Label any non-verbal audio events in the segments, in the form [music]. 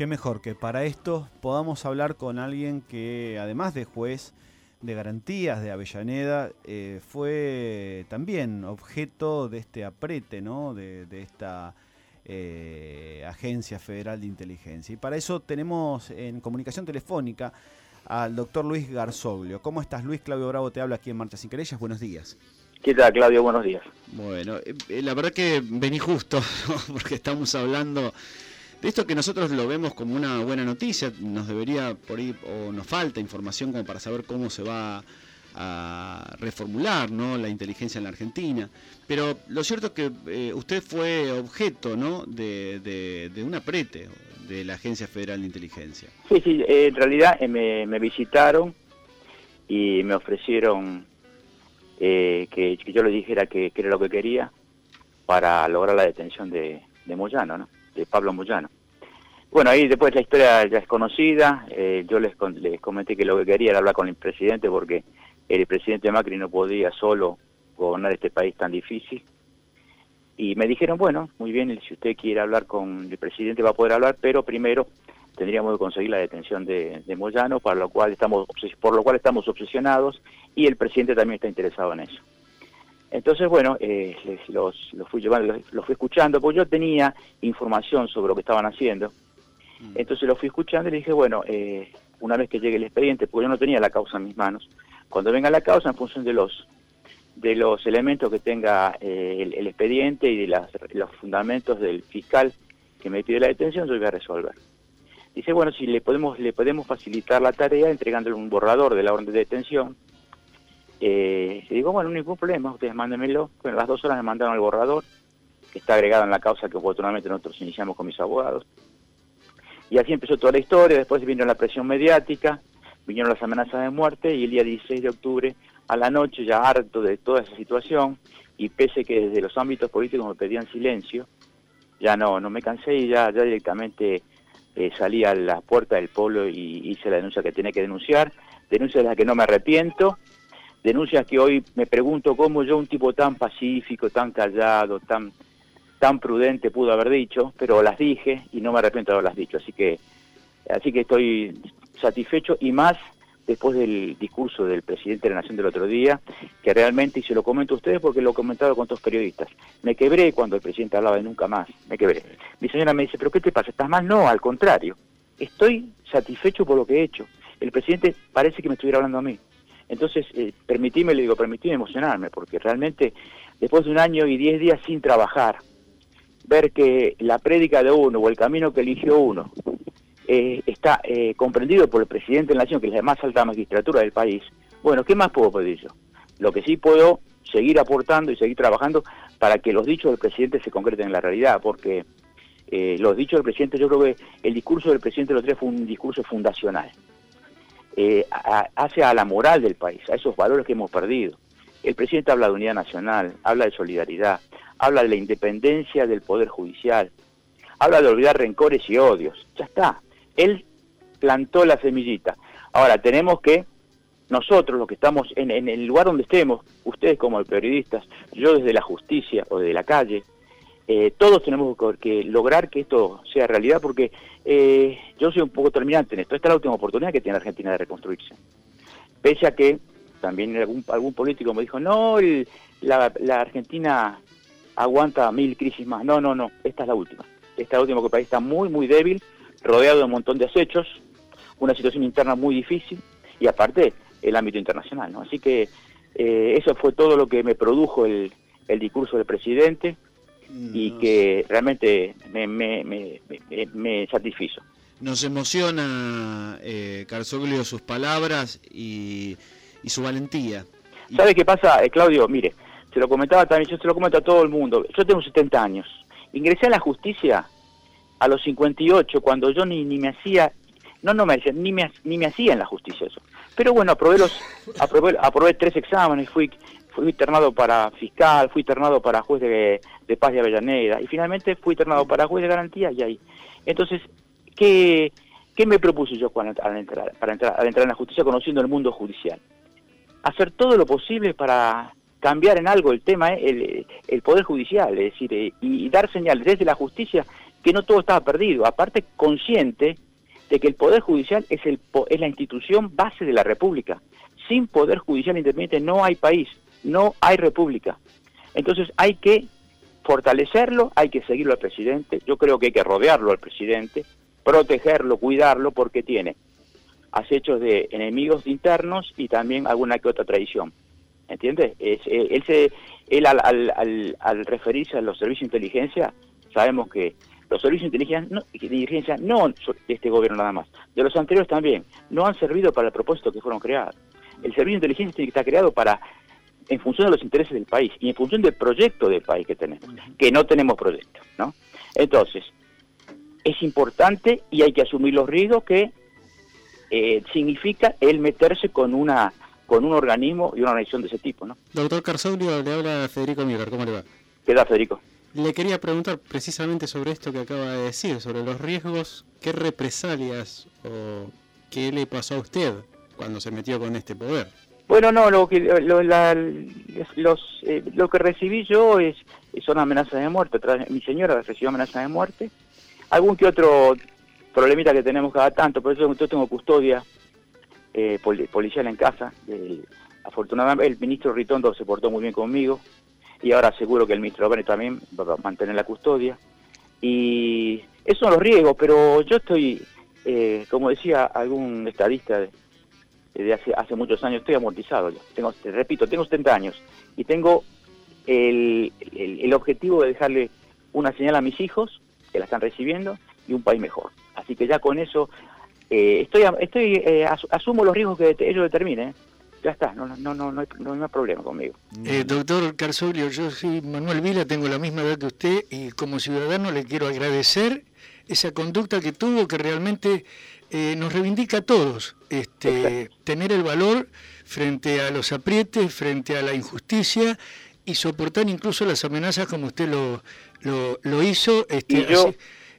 Qué mejor que para esto podamos hablar con alguien que, además de juez de garantías de Avellaneda, eh, fue también objeto de este aprete, ¿no? De, esta eh, Agencia Federal de Inteligencia. Y para eso tenemos en comunicación telefónica al doctor Luis Garzoglio. ¿Cómo estás, Luis? Claudio Bravo te habla aquí en Marcha Sin Querellas. Buenos días. ¿Qué tal, Claudio? Buenos días. Bueno, eh, la verdad que vení justo, [laughs] porque estamos hablando de esto que nosotros lo vemos como una buena noticia, nos debería por ahí, o nos falta información como para saber cómo se va a reformular ¿no? la inteligencia en la Argentina. Pero lo cierto es que eh, usted fue objeto ¿no? de, de, un aprete de la Agencia Federal de Inteligencia. Sí, sí, eh, en realidad eh, me, visitaron y me ofrecieron que, yo les dijera que, era lo que quería para lograr la detención de, de Moyano, ¿no? De Pablo Moyano. Bueno, ahí después la historia ya es conocida, eh, yo les, les comenté que lo que quería era hablar con el presidente porque el presidente Macri no podía solo gobernar este país tan difícil. Y me dijeron, bueno, muy bien, si usted quiere hablar con el presidente va a poder hablar, pero primero tendríamos que conseguir la detención de, Moyano, para lo cual estamos, por lo cual estamos obsesionados y el presidente también está interesado en eso. Entonces, bueno, eh, los, fui llevando, los, fui escuchando, porque yo tenía información sobre lo que estaban haciendo. Mm. Entonces lo fui escuchando y le dije, bueno, eh, una vez que llegue el expediente, porque yo no tenía la causa en mis manos, cuando venga la causa, en función de los de los elementos que tenga eh, el, expediente y de los fundamentos del fiscal que me pide la detención, yo voy a resolver. Dice, bueno, si le podemos le podemos facilitar la tarea entregándole un borrador de la orden de detención, eh, le digo, bueno, ningún problema, ustedes mándenmelo. Bueno, las dos horas me mandaron el borrador, que está agregado en la causa que oportunamente nosotros iniciamos con mis abogados. Y así empezó toda la historia, después vino la presión mediática, vinieron las amenazas de muerte y el día 16 de octubre a la noche, ya harto de toda esa situación, y pese que desde los ámbitos políticos me pedían silencio, ya no, no me cansé y ya, ya directamente eh, salí a la puerta del pueblo y hice la denuncia que tenía que denunciar, denuncia de la que no me arrepiento, denuncias que hoy me pregunto cómo yo, un tipo tan pacífico, tan callado, tan, tan prudente pudo haber dicho, pero las dije y no me arrepiento de haberlas dicho. Así que, así que estoy satisfecho y más después del discurso del presidente de la Nación del otro día, que realmente, y se lo comento a ustedes porque lo he comentado con otros periodistas, me quebré cuando el presidente hablaba de nunca más, me quebré. Mi señora me dice, pero ¿qué te pasa? ¿Estás mal? No, al contrario, estoy satisfecho por lo que he hecho. El presidente parece que me estuviera hablando a mí. Entonces, eh, permitime, le digo, permitime emocionarme, porque realmente después de un año y diez días sin trabajar, ver que la prédica de uno o el camino que eligió uno eh, está eh, comprendido por el presidente de la Nación, que es la más alta magistratura del país, bueno, ¿qué más puedo pedir yo? Lo que sí puedo seguir aportando y seguir trabajando para que los dichos del presidente se concreten en la realidad, porque eh, los dichos del presidente, yo creo que el discurso del presidente de los tres fue un discurso fundacional eh, hace a la moral del país, a esos valores que hemos perdido. El presidente habla de unidad nacional, habla de solidaridad, habla de la independencia del Poder Judicial, habla de olvidar rencores y odios. Ya está. Él plantó la semillita. Ahora, tenemos que, nosotros los que estamos en, en el lugar donde estemos, ustedes como periodistas, yo desde la justicia o desde la calle, eh, todos tenemos que lograr que esto sea realidad porque eh, yo soy un poco terminante en esto. Esta es la última oportunidad que tiene Argentina de reconstruirse. Pese a que también algún, algún político me dijo, no, la, Argentina aguanta mil crisis más. No, no, no, esta es la última. Esta es la última, porque el país está muy, muy débil, rodeado de un montón de acechos, una situación interna muy difícil y aparte el ámbito internacional. ¿no? Así que eh, eso fue todo lo que me produjo el, el discurso del presidente y que realmente me, me, me, me, satisfizo. Nos emociona, eh, Carzoglio, sus palabras y, y su valentía. ¿Sabe qué pasa, eh, Claudio? Mire, se lo comentaba también, yo se lo comento a todo el mundo. Yo tengo 70 años. Ingresé a la justicia a los 58, cuando yo ni, ni me hacía, no, no me decía, ni me, ni me hacía en la justicia eso. Pero bueno, aprobé, los, aprobé, aprobé tres exámenes, fui fui internado para fiscal, fui internado para juez de, paz de Avellaneda y finalmente fui internado para juez de garantía y ahí. Entonces, ¿qué, me propuse yo al entrar, para entrar, al entrar en la justicia conociendo el mundo judicial? Hacer todo lo posible para cambiar en algo el tema, el, el Poder Judicial, es decir, eh, y, dar señales desde la justicia que no todo estaba perdido, aparte consciente de que el Poder Judicial es, el, es la institución base de la República. Sin Poder Judicial independiente no hay país, no hay República. Entonces hay que fortalecerlo, hay que seguirlo al presidente, yo creo que hay que rodearlo al presidente, protegerlo, cuidarlo, porque tiene acechos de enemigos internos y también alguna que otra traición. ¿Entiendes? Eh, él, se, él al, al, al, referirse a los servicios de inteligencia, sabemos que los servicios de inteligencia, no, de inteligencia no de este gobierno nada más, de los anteriores también, no han servido para el propósito que fueron creados. El servicio de inteligencia estar creado para en función de los intereses del país y en función del proyecto del país que tenemos, que no tenemos proyecto, ¿no? Entonces, es importante y hay que asumir los riesgos que eh, significa el meterse con una con un organismo y una organización de ese tipo, ¿no? Doctor Carzaulio, le habla Federico Miller, ¿cómo le va? ¿Qué tal, Federico? Le quería preguntar precisamente sobre esto que acaba de decir, sobre los riesgos, qué represalias o qué le pasó a usted cuando se metió con este poder. Bueno, no, lo que lo, los, eh, lo que recibí yo es son amenazas de muerte. Mi señora recibió amenazas de muerte. Algún que otro problemita que tenemos cada tanto, por eso yo tengo custodia eh, policial en casa. afortunadamente el ministro Ritondo se portó muy bien conmigo y ahora seguro que el ministro López también va a mantener la custodia. Y esos son los riesgos, pero yo estoy, eh, como decía algún estadista hace, hace muchos años, estoy amortizado. Tengo, te repito, tengo 70 años y tengo el, el, objetivo de dejarle una señal a mis hijos, que la están recibiendo, y un país mejor. Así que ya con eso eh, estoy, estoy eh, asumo los riesgos que ellos determinen. Ya está, no, no, no, no, hay, no hay problema conmigo. Eh, doctor Carsolio, yo soy Manuel Vila, tengo la misma edad que usted y como ciudadano le quiero agradecer esa conducta que tuvo que realmente nos reivindica a todos. Este, tener el valor frente a los aprietes, frente a la injusticia y soportar incluso las amenazas como usted lo, lo, hizo. Este,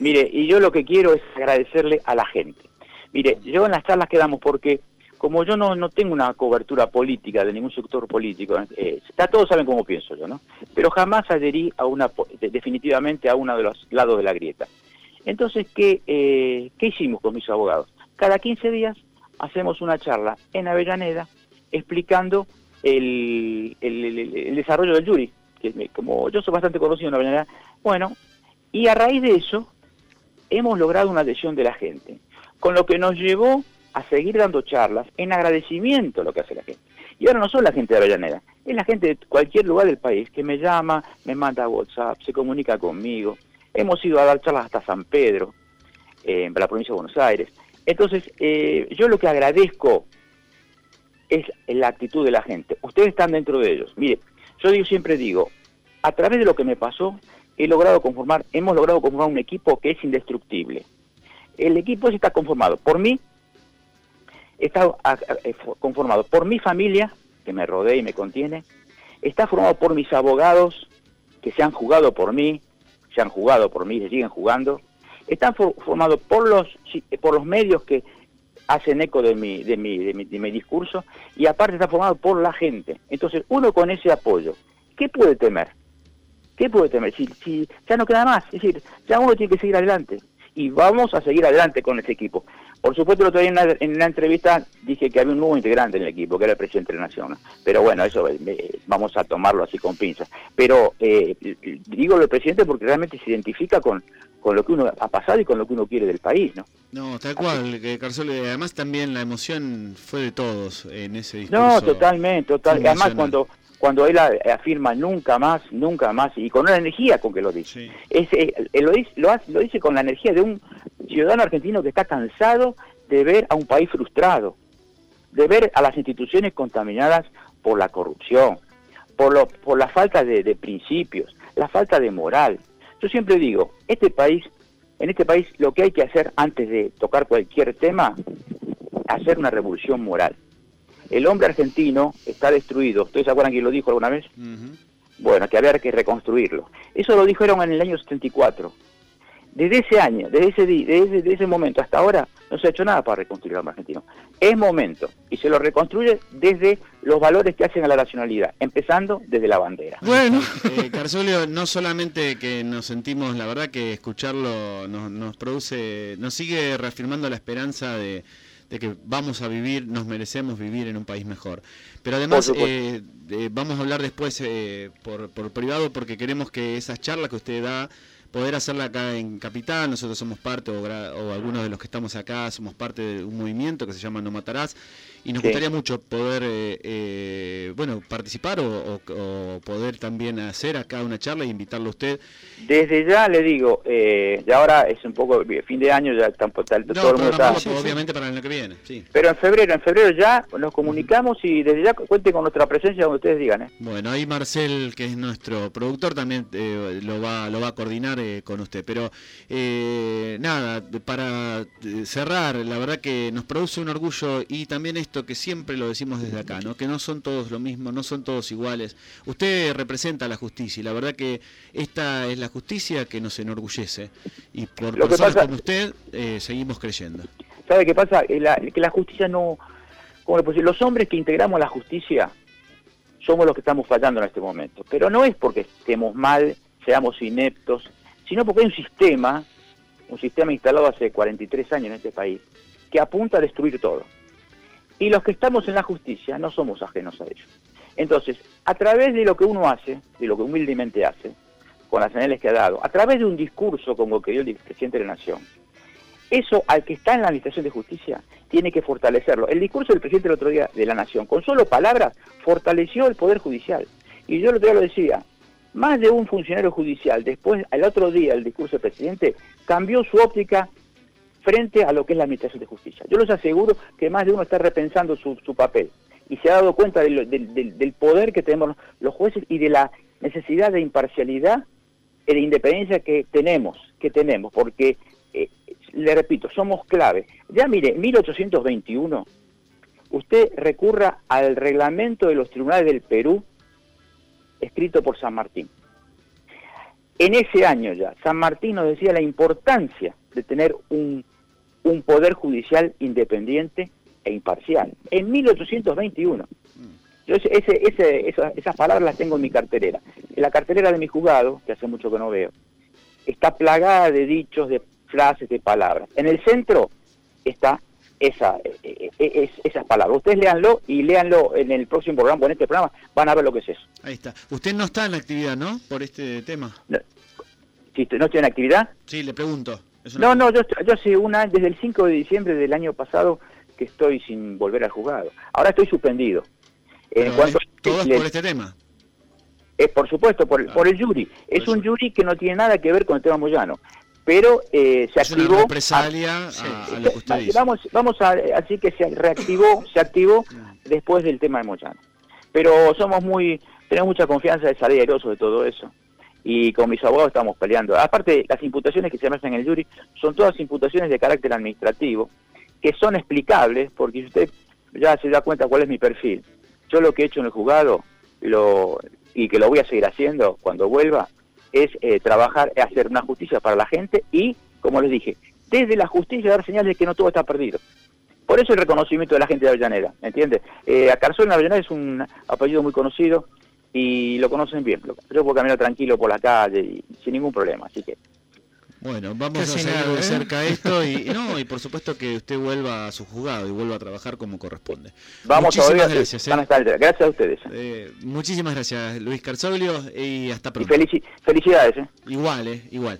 Mire, y yo lo que quiero es agradecerle a la gente. Mire, yo en las charlas quedamos porque como yo no, no tengo una cobertura política de ningún sector político, eh, todos saben cómo pienso yo, ¿no? Pero jamás adherí a una, definitivamente a uno de los lados de la grieta. Entonces, ¿qué, eh, ¿qué hicimos con mis abogados? Cada 15 días hacemos una charla en Avellaneda explicando el, el, desarrollo del jury, que como yo soy bastante conocido en Avellaneda, bueno, y a raíz de eso hemos logrado una adhesión de la gente, con lo que nos llevó a seguir dando charlas en agradecimiento a lo que hace la gente. Y ahora no son la gente de Avellaneda, es la gente de cualquier lugar del país que me llama, me manda WhatsApp, se comunica conmigo. Hemos ido a dar charlas hasta San Pedro, en la provincia de Buenos Aires. Entonces, eh, yo lo que agradezco es la actitud de la gente. Ustedes están dentro de ellos. Mire, yo siempre digo, a través de lo que me pasó, he logrado conformar, hemos logrado conformar un equipo que es indestructible. El equipo está conformado por mí, está eh, conformado por mi familia, que me rodea y me contiene, está formado por mis abogados, que se han jugado por mí, se han jugado por mí, se siguen jugando, está formado por los, por los medios que hacen eco de mi, de, mi, de, mi, de mi discurso y aparte está formado por la gente. Entonces, uno con ese apoyo, ¿qué puede temer? ¿Qué puede temer? Si, si ya no queda más, es decir, ya uno tiene que seguir adelante. Y vamos a seguir adelante con este equipo. Por supuesto, el otro día en una, en una entrevista dije que había un nuevo integrante en el equipo, que era el presidente de la Nación. Pero bueno, eso eh, vamos a tomarlo así con pinzas. Pero eh, digo lo presidente porque realmente se identifica con, con lo que uno ha pasado y con lo que uno quiere del país, ¿no? No, tal cual, que Además también la emoción fue de todos en ese discurso. No, totalmente, total. Además cuando cuando él afirma nunca más, nunca más, y con una energía con que lo dice. Eh, lo, dice lo, dice con la energía de un ciudadano argentino que está cansado de ver a un país frustrado, de ver a las instituciones contaminadas por la corrupción, por, lo, por la falta de, de principios, la falta de moral. Yo siempre digo, este país, en este país lo que hay que hacer antes de tocar cualquier tema, hacer una revolución moral el hombre argentino está destruido. ¿Ustedes se acuerdan quién lo dijo alguna vez? Bueno, que había que reconstruirlo. Eso lo dijeron en el año 74. Desde ese año, desde ese, desde, desde ese momento hasta ahora, no se ha hecho nada para reconstruir el argentino. Es momento, y se lo reconstruye desde los valores que hacen a la nacionalidad, empezando desde la bandera. Bueno, eh, Carzolio, no solamente que nos sentimos, la verdad que escucharlo nos, nos produce, nos sigue reafirmando la esperanza de, de que vamos a vivir, nos merecemos vivir en un país mejor. Pero además eh, vamos a hablar después eh, por, por privado porque queremos que esas charlas que usted da poder hacerla acá en Capital. Nosotros somos parte, o, algunos de los que estamos acá, somos parte de un movimiento que se llama No Matarás. Y nos gustaría mucho poder, eh, eh, bueno, participar o, poder también hacer acá una charla e invitarlo a usted. Desde ya le digo, eh, ya ahora es un poco fin de año, ya tampoco no, todo el mundo está... obviamente para el año que viene, sí. Pero en febrero, en febrero ya nos comunicamos y desde ya cuente con nuestra presencia donde ustedes digan. ¿eh? Bueno, ahí Marcel, que es nuestro productor, también lo va lo va a coordinar con usted. Pero nada, para cerrar, la verdad que nos produce un orgullo y también esto que siempre lo decimos desde acá, ¿no? que no son todos lo mismo, no son todos iguales. Usted representa la justicia y la verdad que esta es la justicia que nos enorgullece y por personas como usted eh, seguimos creyendo. ¿Sabe qué pasa? Que la, que la justicia no... Como los hombres que integramos la justicia somos los que estamos fallando en este momento. Pero no es porque estemos mal, seamos ineptos, sino porque hay un sistema, un sistema instalado hace 43 años en este país, que apunta a destruir todo. Y los que estamos en la justicia no somos ajenos a ello. Entonces, a través de lo que uno hace, de lo que humildemente hace, con las señales que ha dado, a través de un discurso como el que dio el presidente de la Nación, eso al que está en la Administración de Justicia tiene que fortalecerlo. El discurso del presidente el otro día de la Nación, con solo palabras, fortaleció el Poder Judicial. Y yo el otro día lo decía, más de un funcionario judicial, después, al otro día, el discurso del presidente, cambió su óptica frente a lo que es la Administración de Justicia. Yo les aseguro que más de uno está repensando su, papel y se ha dado cuenta del, poder que tenemos los jueces y de la necesidad de imparcialidad y de independencia que tenemos, que tenemos, porque, eh, le repito, somos clave. Ya mire, 1821, usted recurra al reglamento de los tribunales del Perú, escrito por San Martín. En ese año ya, San Martín nos decía la importancia de tener un un poder judicial independiente e imparcial. En 1821. Yo ese, ese, esas, palabras las tengo en mi cartelera. En la cartelera de mi juzgado, que hace mucho que no veo, está plagada de dichos, de frases, de palabras. En el centro está esa, e, e, e, esas palabras. Ustedes léanlo y léanlo en el próximo programa, o en este programa, van a ver lo que es eso. Ahí está. Usted no está en actividad, ¿no? Por este tema. No, ¿No estoy en actividad? Sí, le pregunto. No, no, yo, yo hace una, desde el 5 de diciembre del año pasado que estoy sin volver al juzgado. Ahora estoy suspendido. En cuanto ¿Todo por este tema? Es por supuesto, por, por el jury. Es un jury que no tiene nada que ver con el tema Moyano. Pero eh, se es activó. Una represalia a, lo que usted dice. Vamos, vamos a, así que se reactivó, [laughs] se activó después del tema de Moyano. Pero somos muy, tenemos mucha confianza de salir airosos de todo eso y con mis abogados estamos peleando. Aparte, las imputaciones que se hacen en el jury son todas imputaciones de carácter administrativo, que son explicables, porque si usted ya se da cuenta cuál es mi perfil. Yo lo que he hecho en el juzgado, lo, y que lo voy a seguir haciendo cuando vuelva, es eh, trabajar, hacer una justicia para la gente y, como les dije, desde la justicia dar señales de que no todo está perdido. Por eso el reconocimiento de la gente de Avellaneda, ¿entiende? Eh, Acarzón en Avellaneda es un apellido muy conocido, y lo conocen bien. Yo puedo caminar tranquilo por la calle y sin ningún problema, así que bueno, vamos a seguir de ¿eh? cerca esto y, [laughs] no, y por supuesto que usted vuelva a su juzgado y vuelva a trabajar como corresponde. Vamos muchísimas a gracias. ¿eh? Gracias a ustedes. Eh, muchísimas gracias, Luis Carzoglio, y hasta pronto. Y felicidades. Igual, igual.